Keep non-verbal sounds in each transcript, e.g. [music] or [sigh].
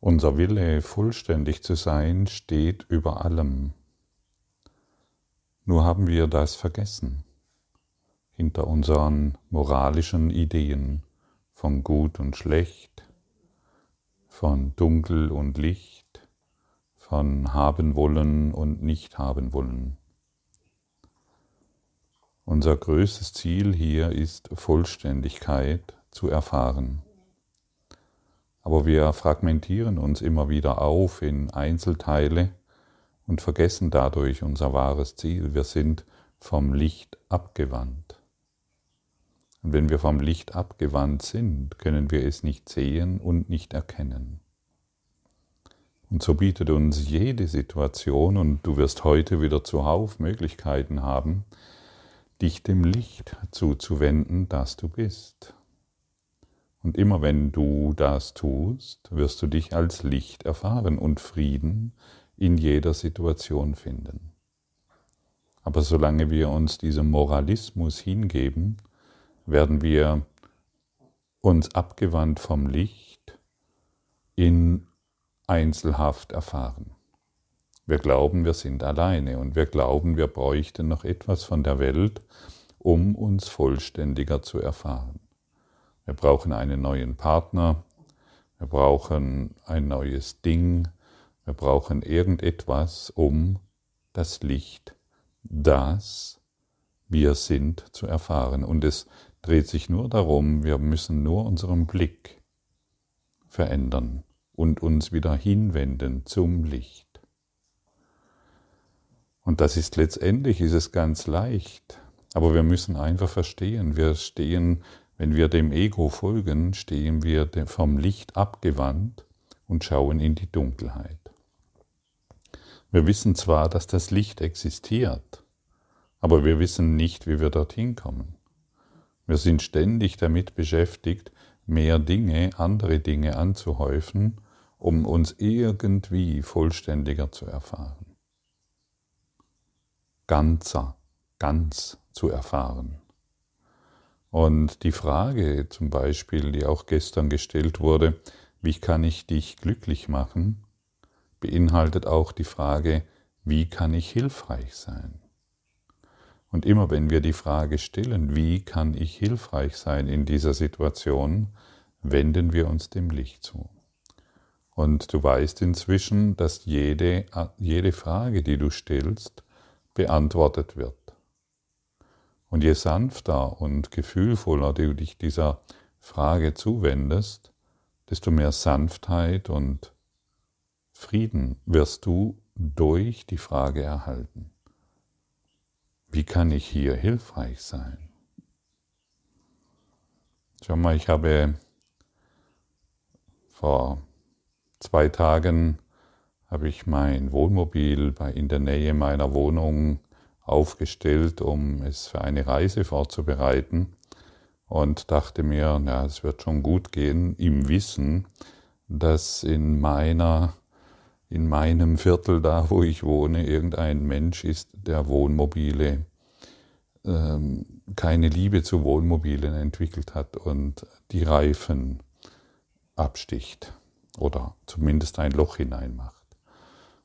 Unser Wille, vollständig zu sein, steht über allem. Nur haben wir das vergessen hinter unseren moralischen Ideen von gut und schlecht, von dunkel und Licht, von haben wollen und nicht haben wollen. Unser größtes Ziel hier ist Vollständigkeit zu erfahren. Aber wir fragmentieren uns immer wieder auf in Einzelteile und vergessen dadurch unser wahres Ziel. Wir sind vom Licht abgewandt. Und wenn wir vom Licht abgewandt sind, können wir es nicht sehen und nicht erkennen. Und so bietet uns jede Situation, und du wirst heute wieder zuhauf Möglichkeiten haben, dich dem Licht zuzuwenden, das du bist. Und immer wenn du das tust, wirst du dich als Licht erfahren und Frieden in jeder Situation finden. Aber solange wir uns diesem Moralismus hingeben, werden wir uns abgewandt vom Licht in Einzelhaft erfahren. Wir glauben, wir sind alleine und wir glauben, wir bräuchten noch etwas von der Welt, um uns vollständiger zu erfahren. Wir brauchen einen neuen Partner, wir brauchen ein neues Ding, wir brauchen irgendetwas, um das Licht, das wir sind, zu erfahren. Und es dreht sich nur darum, wir müssen nur unseren Blick verändern und uns wieder hinwenden zum Licht. Und das ist letztendlich, ist es ganz leicht, aber wir müssen einfach verstehen, wir stehen, wenn wir dem Ego folgen, stehen wir vom Licht abgewandt und schauen in die Dunkelheit. Wir wissen zwar, dass das Licht existiert, aber wir wissen nicht, wie wir dorthin kommen. Wir sind ständig damit beschäftigt, mehr Dinge, andere Dinge anzuhäufen, um uns irgendwie vollständiger zu erfahren. Ganzer, ganz zu erfahren. Und die Frage zum Beispiel, die auch gestern gestellt wurde, wie kann ich dich glücklich machen, beinhaltet auch die Frage, wie kann ich hilfreich sein? Und immer wenn wir die Frage stellen, wie kann ich hilfreich sein in dieser Situation, wenden wir uns dem Licht zu. Und du weißt inzwischen, dass jede, jede Frage, die du stellst, beantwortet wird. Und je sanfter und gefühlvoller du dich dieser Frage zuwendest, desto mehr Sanftheit und Frieden wirst du durch die Frage erhalten. Wie kann ich hier hilfreich sein? Schau mal, ich habe vor zwei Tagen habe ich mein Wohnmobil in der Nähe meiner Wohnung aufgestellt, um es für eine Reise vorzubereiten und dachte mir, ja, es wird schon gut gehen, im Wissen, dass in meiner in meinem Viertel da, wo ich wohne, irgendein Mensch ist, der Wohnmobile, ähm, keine Liebe zu Wohnmobilen entwickelt hat und die Reifen absticht oder zumindest ein Loch hineinmacht.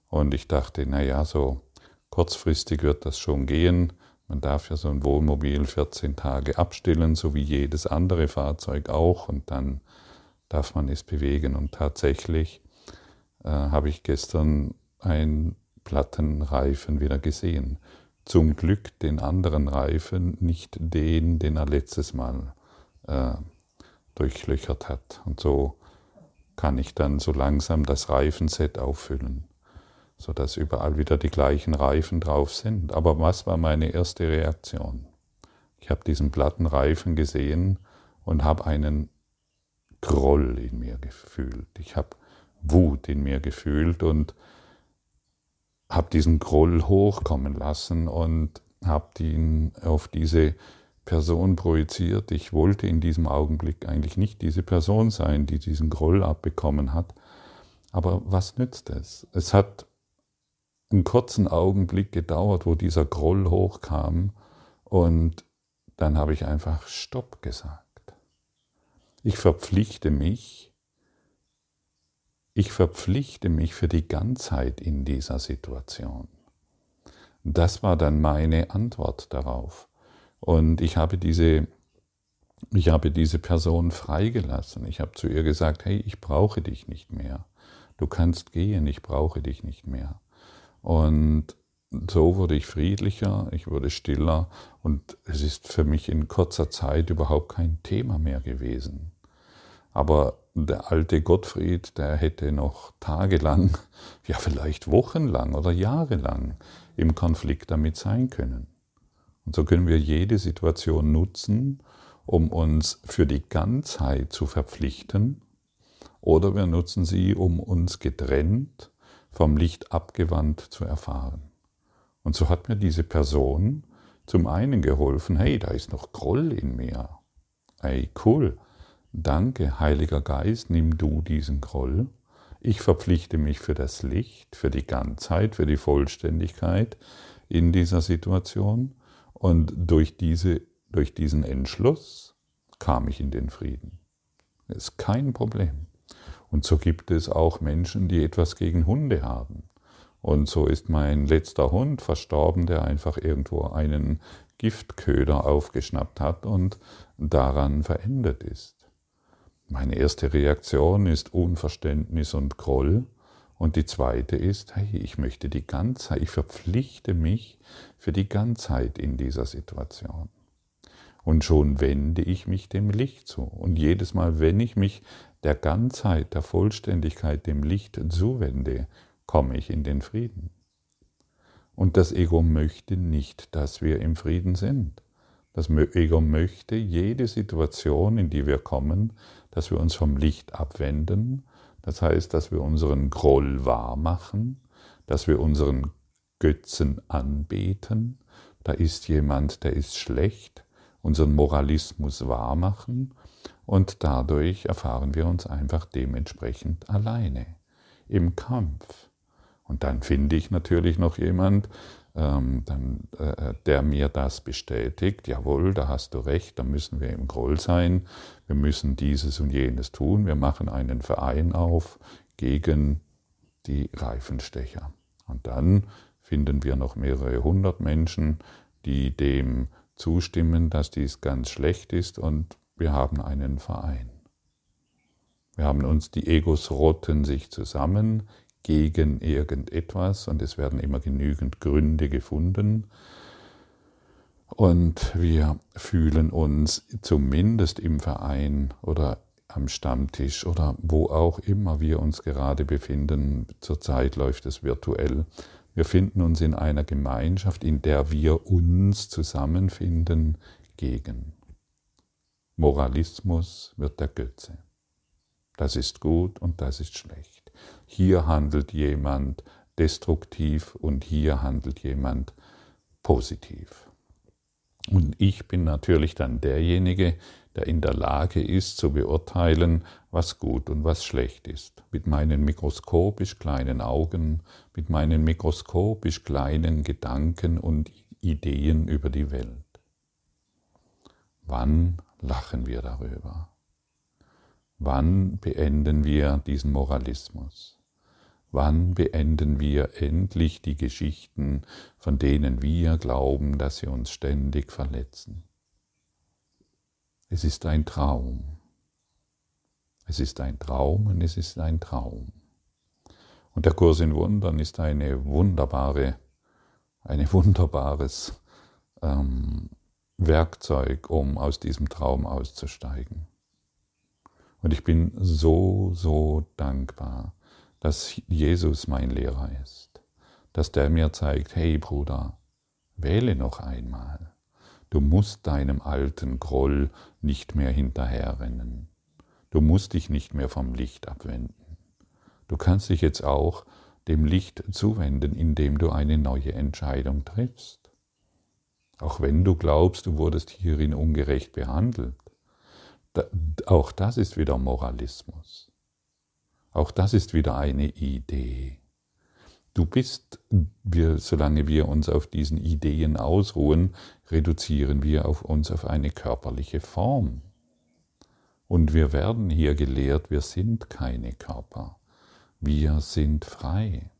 Und ich dachte, na ja, so kurzfristig wird das schon gehen. Man darf ja so ein Wohnmobil 14 Tage abstellen, so wie jedes andere Fahrzeug auch, und dann darf man es bewegen. Und tatsächlich äh, habe ich gestern einen Plattenreifen wieder gesehen. Zum Glück den anderen Reifen, nicht den, den er letztes Mal äh, durchlöchert hat. Und so kann ich dann so langsam das Reifenset auffüllen, sodass überall wieder die gleichen Reifen drauf sind. Aber was war meine erste Reaktion? Ich habe diesen Plattenreifen gesehen und habe einen Groll in mir gefühlt. Ich habe Wut in mir gefühlt und habe diesen Groll hochkommen lassen und habe ihn auf diese Person projiziert. Ich wollte in diesem Augenblick eigentlich nicht diese Person sein, die diesen Groll abbekommen hat. Aber was nützt es? Es hat einen kurzen Augenblick gedauert, wo dieser Groll hochkam und dann habe ich einfach Stopp gesagt. Ich verpflichte mich, ich verpflichte mich für die Ganzheit in dieser Situation. Das war dann meine Antwort darauf. Und ich habe diese, ich habe diese Person freigelassen. Ich habe zu ihr gesagt, hey, ich brauche dich nicht mehr. Du kannst gehen, ich brauche dich nicht mehr. Und so wurde ich friedlicher, ich wurde stiller und es ist für mich in kurzer Zeit überhaupt kein Thema mehr gewesen. Aber der alte Gottfried, der hätte noch tagelang, [laughs] ja vielleicht wochenlang oder jahrelang im Konflikt damit sein können. Und so können wir jede Situation nutzen, um uns für die Ganzheit zu verpflichten, oder wir nutzen sie, um uns getrennt, vom Licht abgewandt zu erfahren. Und so hat mir diese Person zum einen geholfen, hey, da ist noch Groll in mir. Hey, cool. Danke, Heiliger Geist, nimm du diesen Groll. Ich verpflichte mich für das Licht, für die Ganzheit, für die Vollständigkeit in dieser Situation. Und durch, diese, durch diesen Entschluss kam ich in den Frieden. Das ist kein Problem. Und so gibt es auch Menschen, die etwas gegen Hunde haben. Und so ist mein letzter Hund verstorben, der einfach irgendwo einen Giftköder aufgeschnappt hat und daran verändert ist. Meine erste Reaktion ist Unverständnis und Groll. Und die zweite ist, hey, ich möchte die Ganzheit, ich verpflichte mich für die Ganzheit in dieser Situation. Und schon wende ich mich dem Licht zu. Und jedes Mal, wenn ich mich der Ganzheit, der Vollständigkeit, dem Licht zuwende, komme ich in den Frieden. Und das Ego möchte nicht, dass wir im Frieden sind. Das Ego möchte jede Situation, in die wir kommen, dass wir uns vom Licht abwenden. Das heißt, dass wir unseren Groll wahr machen, dass wir unseren Götzen anbeten. Da ist jemand, der ist schlecht, unseren Moralismus wahr machen und dadurch erfahren wir uns einfach dementsprechend alleine im Kampf. Und dann finde ich natürlich noch jemand, ähm, dann, äh, der mir das bestätigt, jawohl, da hast du recht, da müssen wir im Groll sein, wir müssen dieses und jenes tun, wir machen einen Verein auf gegen die Reifenstecher. Und dann finden wir noch mehrere hundert Menschen, die dem zustimmen, dass dies ganz schlecht ist und wir haben einen Verein. Wir haben uns, die Egos rotten sich zusammen, gegen irgendetwas und es werden immer genügend Gründe gefunden. Und wir fühlen uns zumindest im Verein oder am Stammtisch oder wo auch immer wir uns gerade befinden, zurzeit läuft es virtuell, wir finden uns in einer Gemeinschaft, in der wir uns zusammenfinden gegen. Moralismus wird der Götze. Das ist gut und das ist schlecht. Hier handelt jemand destruktiv und hier handelt jemand positiv. Und ich bin natürlich dann derjenige, der in der Lage ist zu beurteilen, was gut und was schlecht ist. Mit meinen mikroskopisch kleinen Augen, mit meinen mikroskopisch kleinen Gedanken und Ideen über die Welt. Wann lachen wir darüber? Wann beenden wir diesen Moralismus? Wann beenden wir endlich die Geschichten, von denen wir glauben, dass sie uns ständig verletzen? Es ist ein Traum. Es ist ein Traum und es ist ein Traum. Und der Kurs in Wundern ist eine wunderbare, ein wunderbares ähm, Werkzeug, um aus diesem Traum auszusteigen. Und ich bin so, so dankbar, dass Jesus mein Lehrer ist, dass der mir zeigt, hey Bruder, wähle noch einmal. Du musst deinem alten Groll nicht mehr hinterherrennen. Du musst dich nicht mehr vom Licht abwenden. Du kannst dich jetzt auch dem Licht zuwenden, indem du eine neue Entscheidung triffst. Auch wenn du glaubst, du wurdest hierin ungerecht behandelt, auch das ist wieder Moralismus. Auch das ist wieder eine Idee. Du bist, wir, solange wir uns auf diesen Ideen ausruhen, reduzieren wir auf uns auf eine körperliche Form. Und wir werden hier gelehrt, wir sind keine Körper. Wir sind frei.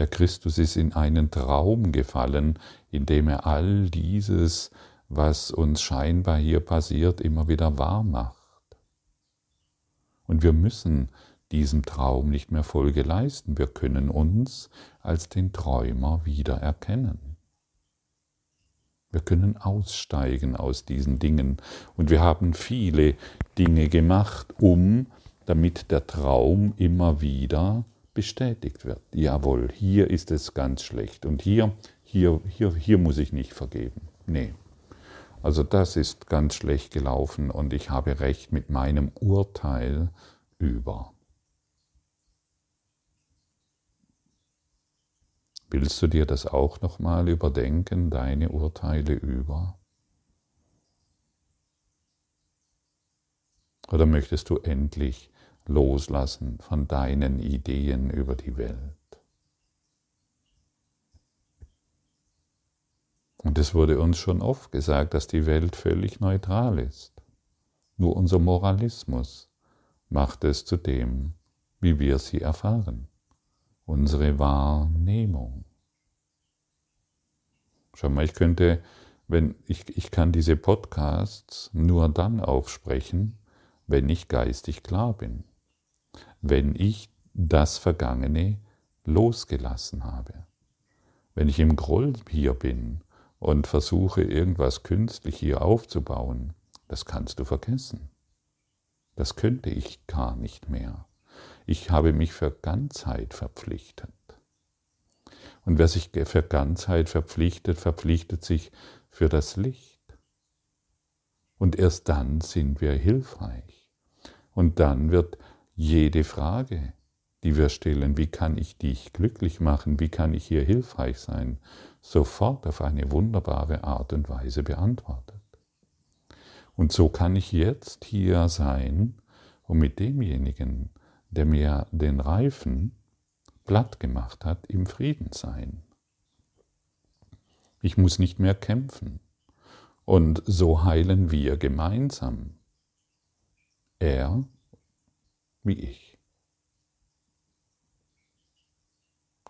Der Christus ist in einen Traum gefallen, in dem er all dieses, was uns scheinbar hier passiert, immer wieder wahr macht. Und wir müssen diesem Traum nicht mehr Folge leisten. Wir können uns als den Träumer wiedererkennen. Wir können aussteigen aus diesen Dingen. Und wir haben viele Dinge gemacht, um, damit der Traum immer wieder bestätigt wird. Jawohl, hier ist es ganz schlecht und hier, hier, hier, hier muss ich nicht vergeben. Nee. Also das ist ganz schlecht gelaufen und ich habe recht mit meinem Urteil über. Willst du dir das auch nochmal überdenken, deine Urteile über? Oder möchtest du endlich loslassen von deinen Ideen über die Welt? Und es wurde uns schon oft gesagt, dass die Welt völlig neutral ist. Nur unser Moralismus macht es zu dem, wie wir sie erfahren unsere Wahrnehmung. Schau mal, ich könnte, wenn ich, ich kann diese Podcasts nur dann aufsprechen, wenn ich geistig klar bin, wenn ich das Vergangene losgelassen habe. Wenn ich im Groll hier bin und versuche, irgendwas künstlich hier aufzubauen, das kannst du vergessen. Das könnte ich gar nicht mehr. Ich habe mich für Ganzheit verpflichtet. Und wer sich für Ganzheit verpflichtet, verpflichtet sich für das Licht. Und erst dann sind wir hilfreich. Und dann wird jede Frage, die wir stellen, wie kann ich dich glücklich machen, wie kann ich hier hilfreich sein, sofort auf eine wunderbare Art und Weise beantwortet. Und so kann ich jetzt hier sein und mit demjenigen der mir den Reifen platt gemacht hat, im Frieden sein. Ich muss nicht mehr kämpfen. Und so heilen wir gemeinsam. Er wie ich.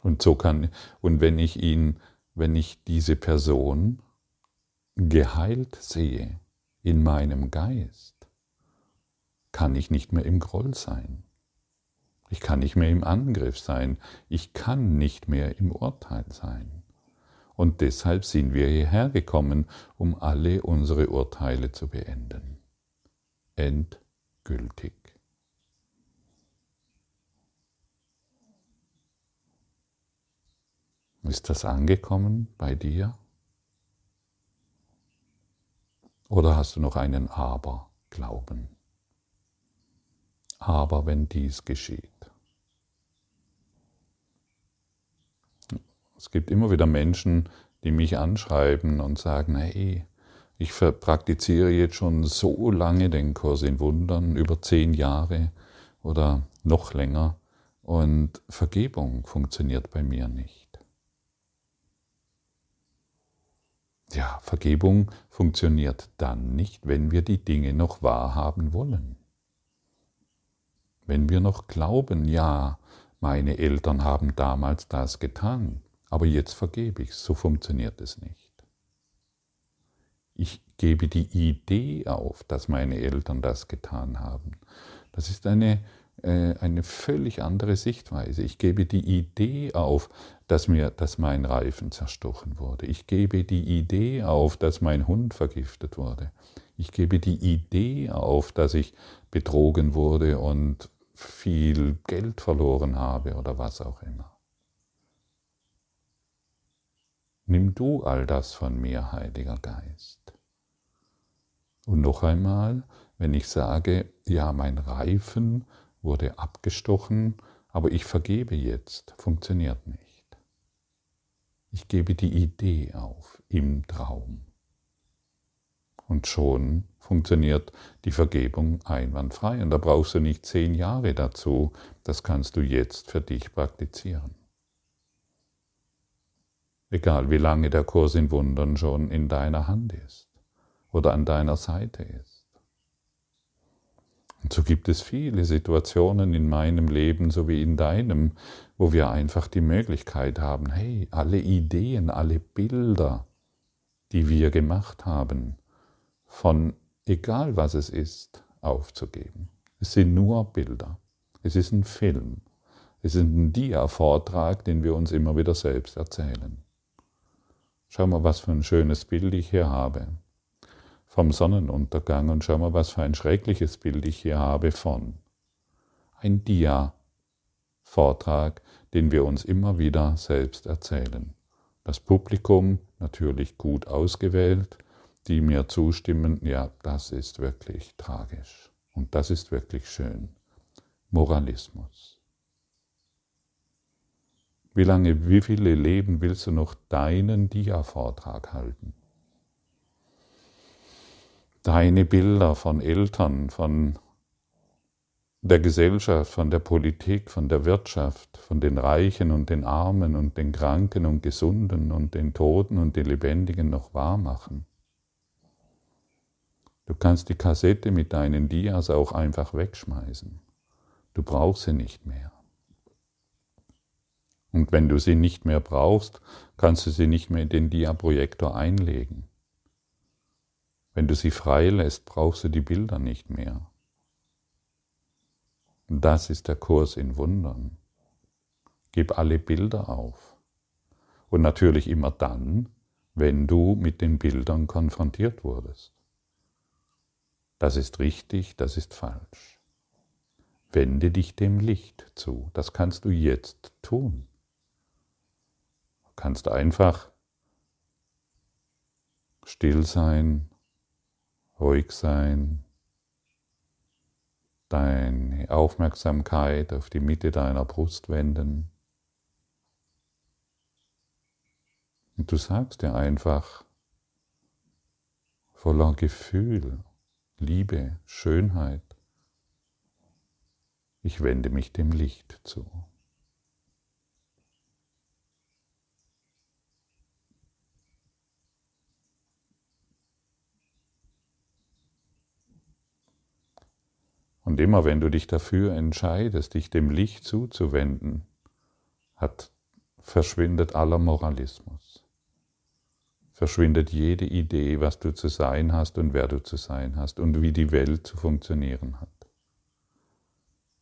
Und so kann, und wenn ich ihn, wenn ich diese Person geheilt sehe in meinem Geist, kann ich nicht mehr im Groll sein. Ich kann nicht mehr im Angriff sein. Ich kann nicht mehr im Urteil sein. Und deshalb sind wir hierher gekommen, um alle unsere Urteile zu beenden. Endgültig. Ist das angekommen bei dir? Oder hast du noch einen Aber-Glauben? Aber wenn dies geschieht. Es gibt immer wieder Menschen, die mich anschreiben und sagen, hey, ich praktiziere jetzt schon so lange den Kurs in Wundern, über zehn Jahre oder noch länger, und Vergebung funktioniert bei mir nicht. Ja, Vergebung funktioniert dann nicht, wenn wir die Dinge noch wahrhaben wollen. Wenn wir noch glauben, ja, meine Eltern haben damals das getan, aber jetzt vergebe ich. So funktioniert es nicht. Ich gebe die Idee auf, dass meine Eltern das getan haben. Das ist eine, eine völlig andere Sichtweise. Ich gebe die Idee auf, dass, mir, dass mein Reifen zerstochen wurde. Ich gebe die Idee auf, dass mein Hund vergiftet wurde. Ich gebe die Idee auf, dass ich betrogen wurde und viel Geld verloren habe oder was auch immer. Nimm du all das von mir, Heiliger Geist. Und noch einmal, wenn ich sage, ja, mein Reifen wurde abgestochen, aber ich vergebe jetzt, funktioniert nicht. Ich gebe die Idee auf im Traum. Und schon funktioniert die Vergebung einwandfrei. Und da brauchst du nicht zehn Jahre dazu, das kannst du jetzt für dich praktizieren. Egal wie lange der Kurs in Wundern schon in deiner Hand ist oder an deiner Seite ist. Und so gibt es viele Situationen in meinem Leben sowie in deinem, wo wir einfach die Möglichkeit haben, hey, alle Ideen, alle Bilder, die wir gemacht haben, von egal was es ist, aufzugeben. Es sind nur Bilder. Es ist ein Film. Es ist ein Dia-Vortrag, den wir uns immer wieder selbst erzählen. Schau mal, was für ein schönes Bild ich hier habe vom Sonnenuntergang und schau mal, was für ein schreckliches Bild ich hier habe von. Ein Dia-Vortrag, den wir uns immer wieder selbst erzählen. Das Publikum natürlich gut ausgewählt, die mir zustimmen, ja, das ist wirklich tragisch und das ist wirklich schön. Moralismus. Wie lange, wie viele Leben willst du noch deinen Dia-Vortrag halten? Deine Bilder von Eltern, von der Gesellschaft, von der Politik, von der Wirtschaft, von den Reichen und den Armen und den Kranken und Gesunden und den Toten und den Lebendigen noch wahr machen. Du kannst die Kassette mit deinen Dias auch einfach wegschmeißen. Du brauchst sie nicht mehr. Und wenn du sie nicht mehr brauchst, kannst du sie nicht mehr in den Dia-Projektor einlegen. Wenn du sie freilässt, brauchst du die Bilder nicht mehr. Das ist der Kurs in Wundern. Gib alle Bilder auf. Und natürlich immer dann, wenn du mit den Bildern konfrontiert wurdest. Das ist richtig, das ist falsch. Wende dich dem Licht zu. Das kannst du jetzt tun. Du kannst einfach still sein, ruhig sein, deine Aufmerksamkeit auf die Mitte deiner Brust wenden. Und du sagst dir einfach voller Gefühl, Liebe, Schönheit, ich wende mich dem Licht zu. Und immer wenn du dich dafür entscheidest, dich dem Licht zuzuwenden, hat, verschwindet aller Moralismus. Verschwindet jede Idee, was du zu sein hast und wer du zu sein hast und wie die Welt zu funktionieren hat.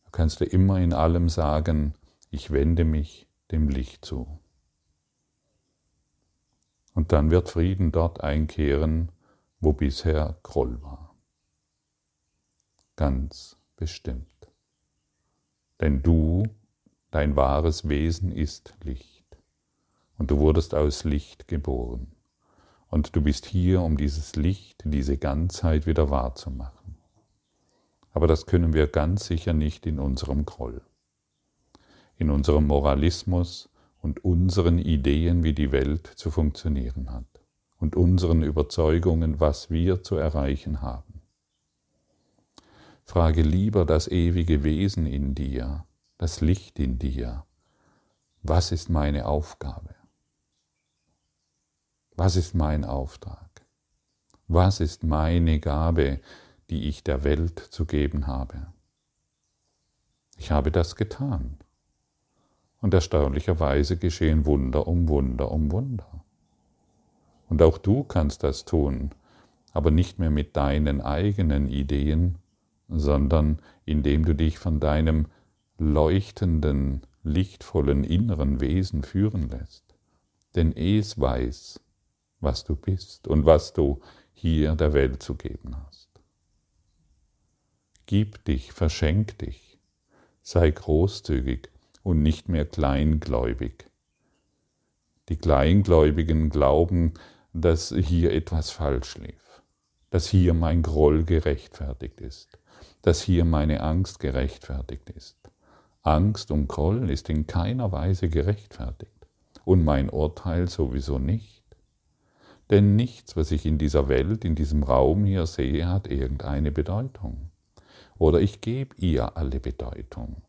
Du kannst dir immer in allem sagen, ich wende mich dem Licht zu. Und dann wird Frieden dort einkehren, wo bisher Groll war. Ganz bestimmt. Denn du, dein wahres Wesen ist Licht. Und du wurdest aus Licht geboren. Und du bist hier, um dieses Licht, diese Ganzheit wieder wahrzumachen. Aber das können wir ganz sicher nicht in unserem Groll, in unserem Moralismus und unseren Ideen, wie die Welt zu funktionieren hat und unseren Überzeugungen, was wir zu erreichen haben. Frage lieber das ewige Wesen in dir, das Licht in dir. Was ist meine Aufgabe? Was ist mein Auftrag? Was ist meine Gabe, die ich der Welt zu geben habe? Ich habe das getan. Und erstaunlicherweise geschehen Wunder um Wunder um Wunder. Und auch du kannst das tun, aber nicht mehr mit deinen eigenen Ideen, sondern indem du dich von deinem leuchtenden, lichtvollen inneren Wesen führen lässt. Denn es weiß, was du bist und was du hier der Welt zu geben hast. Gib dich, verschenk dich, sei großzügig und nicht mehr kleingläubig. Die Kleingläubigen glauben, dass hier etwas falsch lief, dass hier mein Groll gerechtfertigt ist dass hier meine Angst gerechtfertigt ist. Angst und Groll ist in keiner Weise gerechtfertigt und mein Urteil sowieso nicht. Denn nichts, was ich in dieser Welt, in diesem Raum hier sehe, hat irgendeine Bedeutung. Oder ich gebe ihr alle Bedeutung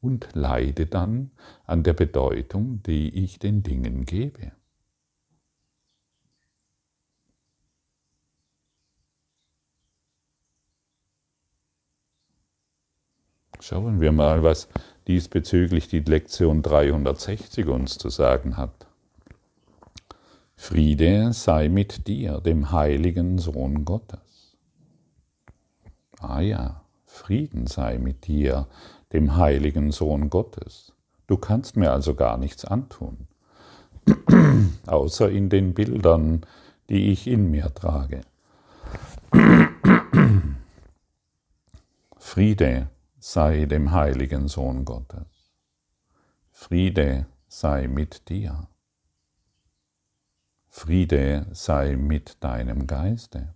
und leide dann an der Bedeutung, die ich den Dingen gebe. Schauen wir mal, was diesbezüglich die Lektion 360 uns zu sagen hat. Friede sei mit dir, dem heiligen Sohn Gottes. Ah ja, Frieden sei mit dir, dem heiligen Sohn Gottes. Du kannst mir also gar nichts antun, [clears throat] außer in den Bildern, die ich in mir trage. [clears throat] Friede sei dem heiligen Sohn Gottes. Friede sei mit dir. Friede sei mit deinem Geiste.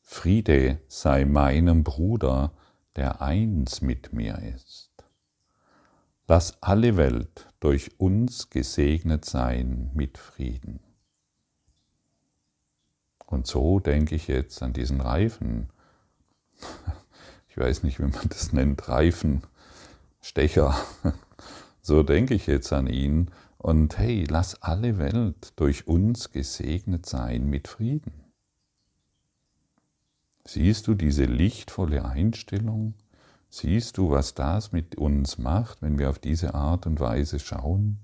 Friede sei meinem Bruder, der eins mit mir ist. Lass alle Welt durch uns gesegnet sein mit Frieden. Und so denke ich jetzt an diesen Reifen. Ich weiß nicht, wie man das nennt, Reifenstecher. [laughs] So denke ich jetzt an ihn. Und hey, lass alle Welt durch uns gesegnet sein mit Frieden. Siehst du diese lichtvolle Einstellung? Siehst du, was das mit uns macht, wenn wir auf diese Art und Weise schauen?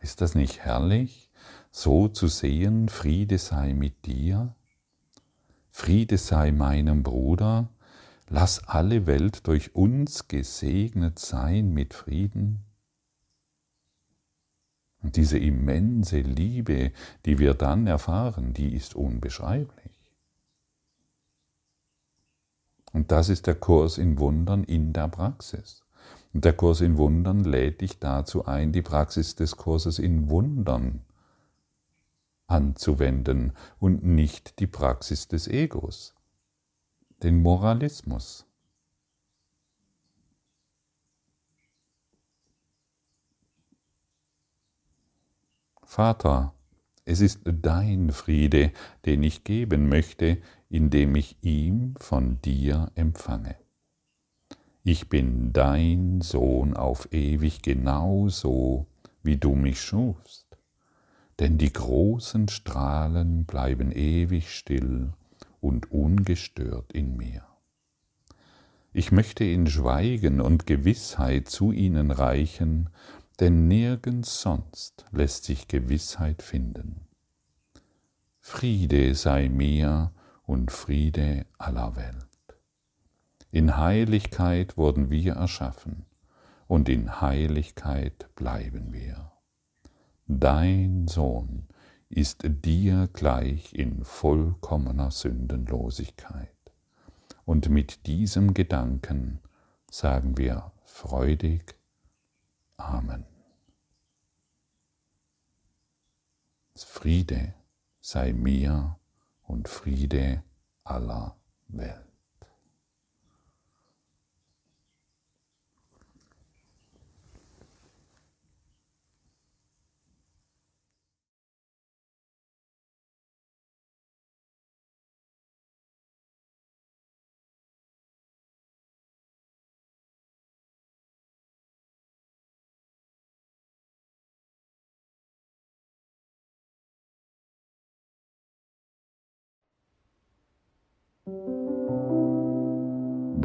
Ist das nicht herrlich, so zu sehen, Friede sei mit dir, Friede sei meinem Bruder, lass alle Welt durch uns gesegnet sein mit Frieden? Und diese immense Liebe, die wir dann erfahren, die ist unbeschreiblich. Und das ist der Kurs in Wundern in der Praxis. Und der Kurs in Wundern lädt dich dazu ein, die Praxis des Kurses in Wundern anzuwenden und nicht die Praxis des Egos, den Moralismus. Vater, es ist dein Friede, den ich geben möchte, indem ich ihm von dir empfange. Ich bin dein Sohn auf ewig genauso, wie du mich schufst, denn die großen Strahlen bleiben ewig still und ungestört in mir. Ich möchte in Schweigen und Gewissheit zu ihnen reichen, denn nirgends sonst lässt sich Gewissheit finden. Friede sei mir und Friede aller Welt. In Heiligkeit wurden wir erschaffen und in Heiligkeit bleiben wir. Dein Sohn ist dir gleich in vollkommener Sündenlosigkeit. Und mit diesem Gedanken sagen wir freudig Amen. Friede sei mir und Friede aller Welt.